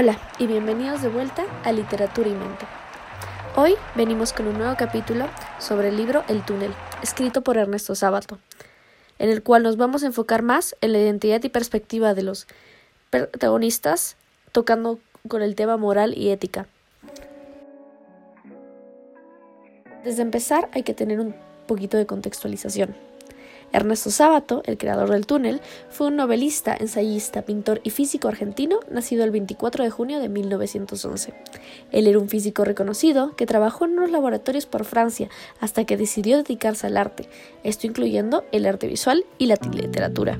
Hola y bienvenidos de vuelta a Literatura y Mente. Hoy venimos con un nuevo capítulo sobre el libro El túnel, escrito por Ernesto Sábato, en el cual nos vamos a enfocar más en la identidad y perspectiva de los protagonistas, tocando con el tema moral y ética. Desde empezar hay que tener un poquito de contextualización. Ernesto Sábato, el creador del túnel, fue un novelista, ensayista, pintor y físico argentino nacido el 24 de junio de 1911. Él era un físico reconocido que trabajó en unos laboratorios por Francia hasta que decidió dedicarse al arte, esto incluyendo el arte visual y la literatura.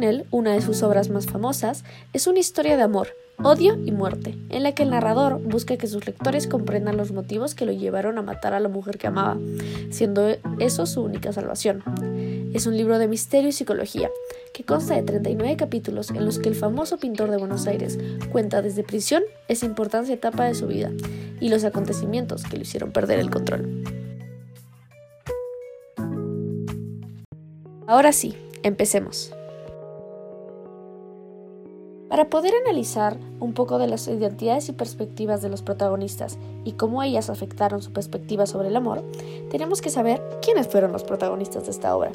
Túnel, una de sus obras más famosas, es una historia de amor, Odio y muerte, en la que el narrador busca que sus lectores comprendan los motivos que lo llevaron a matar a la mujer que amaba, siendo eso su única salvación. Es un libro de misterio y psicología, que consta de 39 capítulos en los que el famoso pintor de Buenos Aires cuenta desde prisión esa importante etapa de su vida y los acontecimientos que le hicieron perder el control. Ahora sí, empecemos. Para poder analizar un poco de las identidades y perspectivas de los protagonistas y cómo ellas afectaron su perspectiva sobre el amor, tenemos que saber quiénes fueron los protagonistas de esta obra.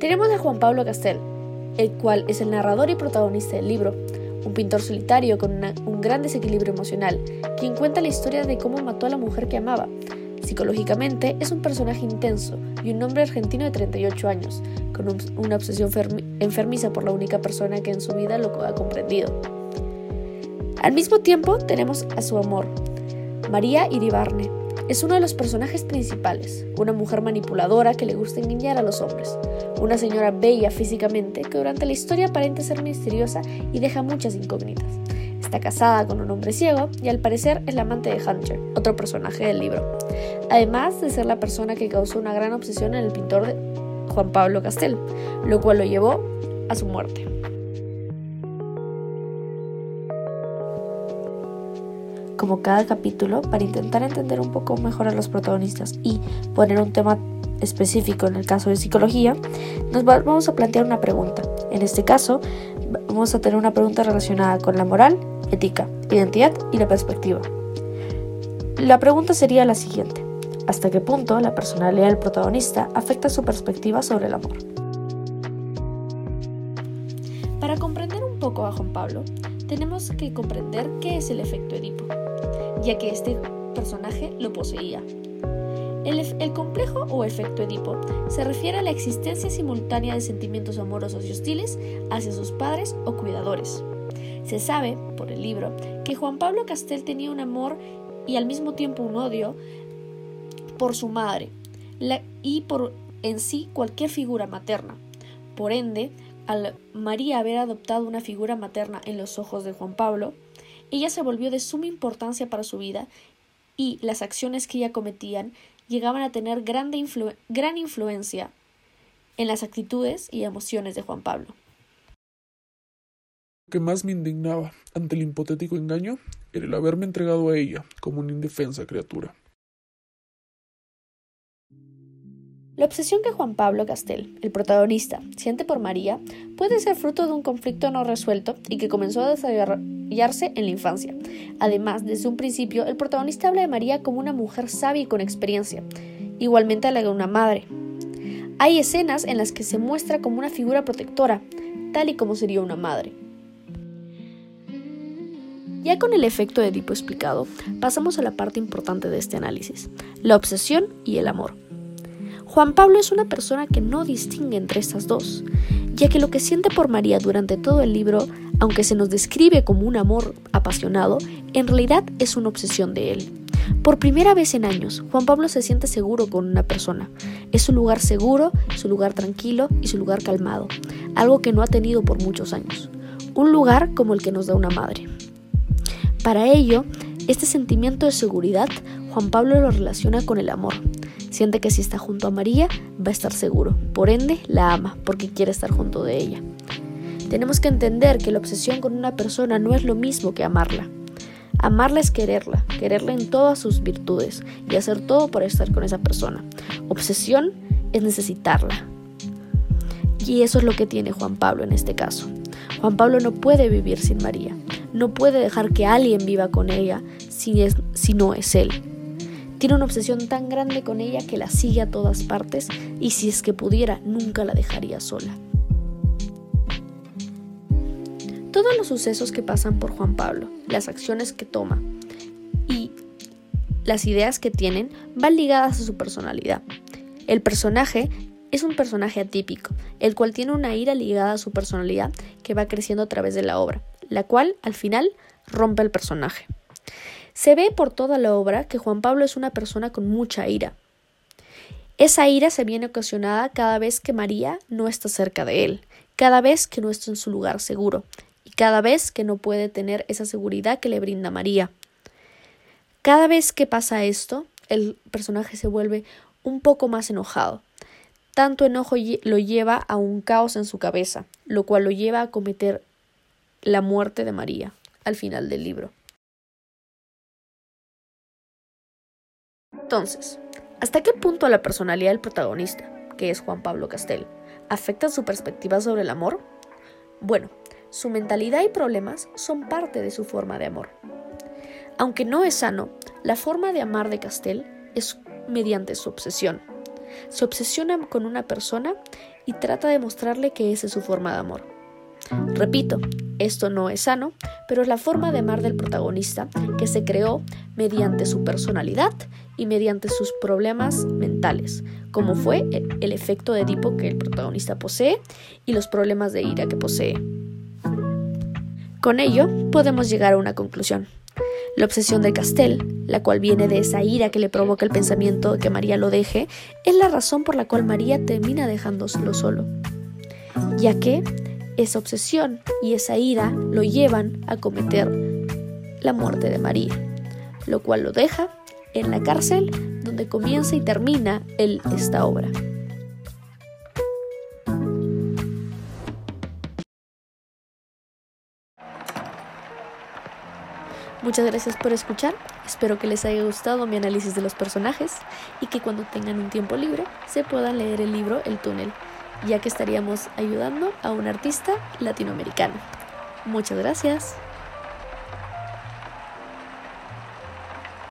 Tenemos a Juan Pablo Castel, el cual es el narrador y protagonista del libro, un pintor solitario con un gran desequilibrio emocional, quien cuenta la historia de cómo mató a la mujer que amaba, Psicológicamente es un personaje intenso y un hombre argentino de 38 años, con una obsesión enfermiza por la única persona que en su vida lo ha comprendido. Al mismo tiempo tenemos a su amor, María Iribarne. Es uno de los personajes principales, una mujer manipuladora que le gusta engañar a los hombres, una señora bella físicamente que durante la historia aparenta ser misteriosa y deja muchas incógnitas. Está casada con un hombre ciego y al parecer es la amante de Hunter, otro personaje del libro. Además de ser la persona que causó una gran obsesión en el pintor Juan Pablo Castel, lo cual lo llevó a su muerte. Como cada capítulo, para intentar entender un poco mejor a los protagonistas y poner un tema específico en el caso de psicología, nos vamos a plantear una pregunta. En este caso, vamos a tener una pregunta relacionada con la moral ética, identidad y la perspectiva. La pregunta sería la siguiente. ¿Hasta qué punto la personalidad del protagonista afecta su perspectiva sobre el amor? Para comprender un poco a Juan Pablo, tenemos que comprender qué es el efecto Edipo, ya que este personaje lo poseía. El, complejo o efecto Edipo se refiere a la existencia simultánea de sentimientos amorosos y hostiles hacia sus padres o cuidadores. Se sabe, por el libro, que Juan Pablo Castel tenía un amor y al mismo tiempo un odio por su madre y por en sí cualquier figura materna. Por ende, al María haber adoptado una figura materna en los ojos de Juan Pablo, ella se volvió de suma importancia para su vida y las acciones que ella cometían llegaban a tener gran influencia en las actitudes y emociones de Juan Pablo que más me indignaba ante el hipotético engaño era el haberme entregado a ella como una indefensa criatura. La obsesión que Juan Pablo Castel, el protagonista, siente por María puede ser fruto de un conflicto no resuelto y que comenzó a desarrollarse en la infancia. Además, desde un principio, el protagonista habla de María como una mujer sabia y con experiencia, igualmente a la de una madre. Hay escenas en las que se muestra como una figura protectora, tal y como sería una madre. Ya con el efecto de Edipo explicado, pasamos a la parte importante de este análisis, la obsesión y el amor. Juan Pablo es una persona que no distingue entre estas dos, ya que lo que siente por María durante todo el libro, aunque se nos describe como un amor apasionado, en realidad es una obsesión de él. Por primera vez en años, Juan Pablo se siente seguro con una persona. Es su lugar seguro, su lugar tranquilo y su lugar calmado, algo que no ha tenido por muchos años. Un lugar como el que nos da una madre. Para ello, este sentimiento de seguridad, Juan Pablo lo relaciona con el amor. Siente que si está junto a María, va a estar seguro. Por ende, la ama, porque quiere estar junto de ella. Tenemos que entender que la obsesión con una persona no es lo mismo que amarla. Amarla es quererla, quererla en todas sus virtudes y hacer todo para estar con esa persona. Obsesión es necesitarla. Y eso es lo que tiene Juan Pablo en este caso. Juan Pablo no puede vivir sin María, no puede dejar que alguien viva con ella si, es, si no es él. Tiene una obsesión tan grande con ella que la sigue a todas partes y si es que pudiera, nunca la dejaría sola. Todos los sucesos que pasan por Juan Pablo, las acciones que toma y las ideas que tienen van ligadas a su personalidad. El personaje es un personaje atípico, el cual tiene una ira ligada a su personalidad que va creciendo a través de la obra, la cual, al final, rompe el personaje. Se ve por toda la obra que Juan Pablo es una persona con mucha ira. Esa ira se viene ocasionada cada vez que María no está cerca de él, cada vez que no está en su lugar seguro, y cada vez que no puede tener esa seguridad que le brinda María. Cada vez que pasa esto, el personaje se vuelve un poco más enojado, tanto enojo lo lleva a un caos en su cabeza, lo cual lo lleva a cometer la muerte de María al final del libro. Entonces, ¿hasta qué punto la personalidad del protagonista, que es Juan Pablo Castel, afecta su perspectiva sobre el amor? Bueno, su mentalidad y problemas son parte de su forma de amor. Aunque no es sano, la forma de amar de Castel es mediante su obsesión se obsesiona con una persona y trata de mostrarle que esa es su forma de amor. Repito, esto no es sano, pero es la forma de amar del protagonista que se creó mediante su personalidad y mediante sus problemas mentales, como fue el efecto de Edipo que el protagonista posee y los problemas de ira que posee. Con ello podemos llegar a una conclusión. La obsesión de Castel, la cual viene de esa ira que le provoca el pensamiento de que María lo deje, es la razón por la cual María termina dejándoselo solo, ya que esa obsesión y esa ira lo llevan a cometer la muerte de María, lo cual lo deja en la cárcel donde comienza y termina él esta obra. Muchas gracias por escuchar, espero que les haya gustado mi análisis de los personajes y que cuando tengan un tiempo libre se puedan leer el libro El túnel, ya que estaríamos ayudando a un artista latinoamericano. Muchas gracias.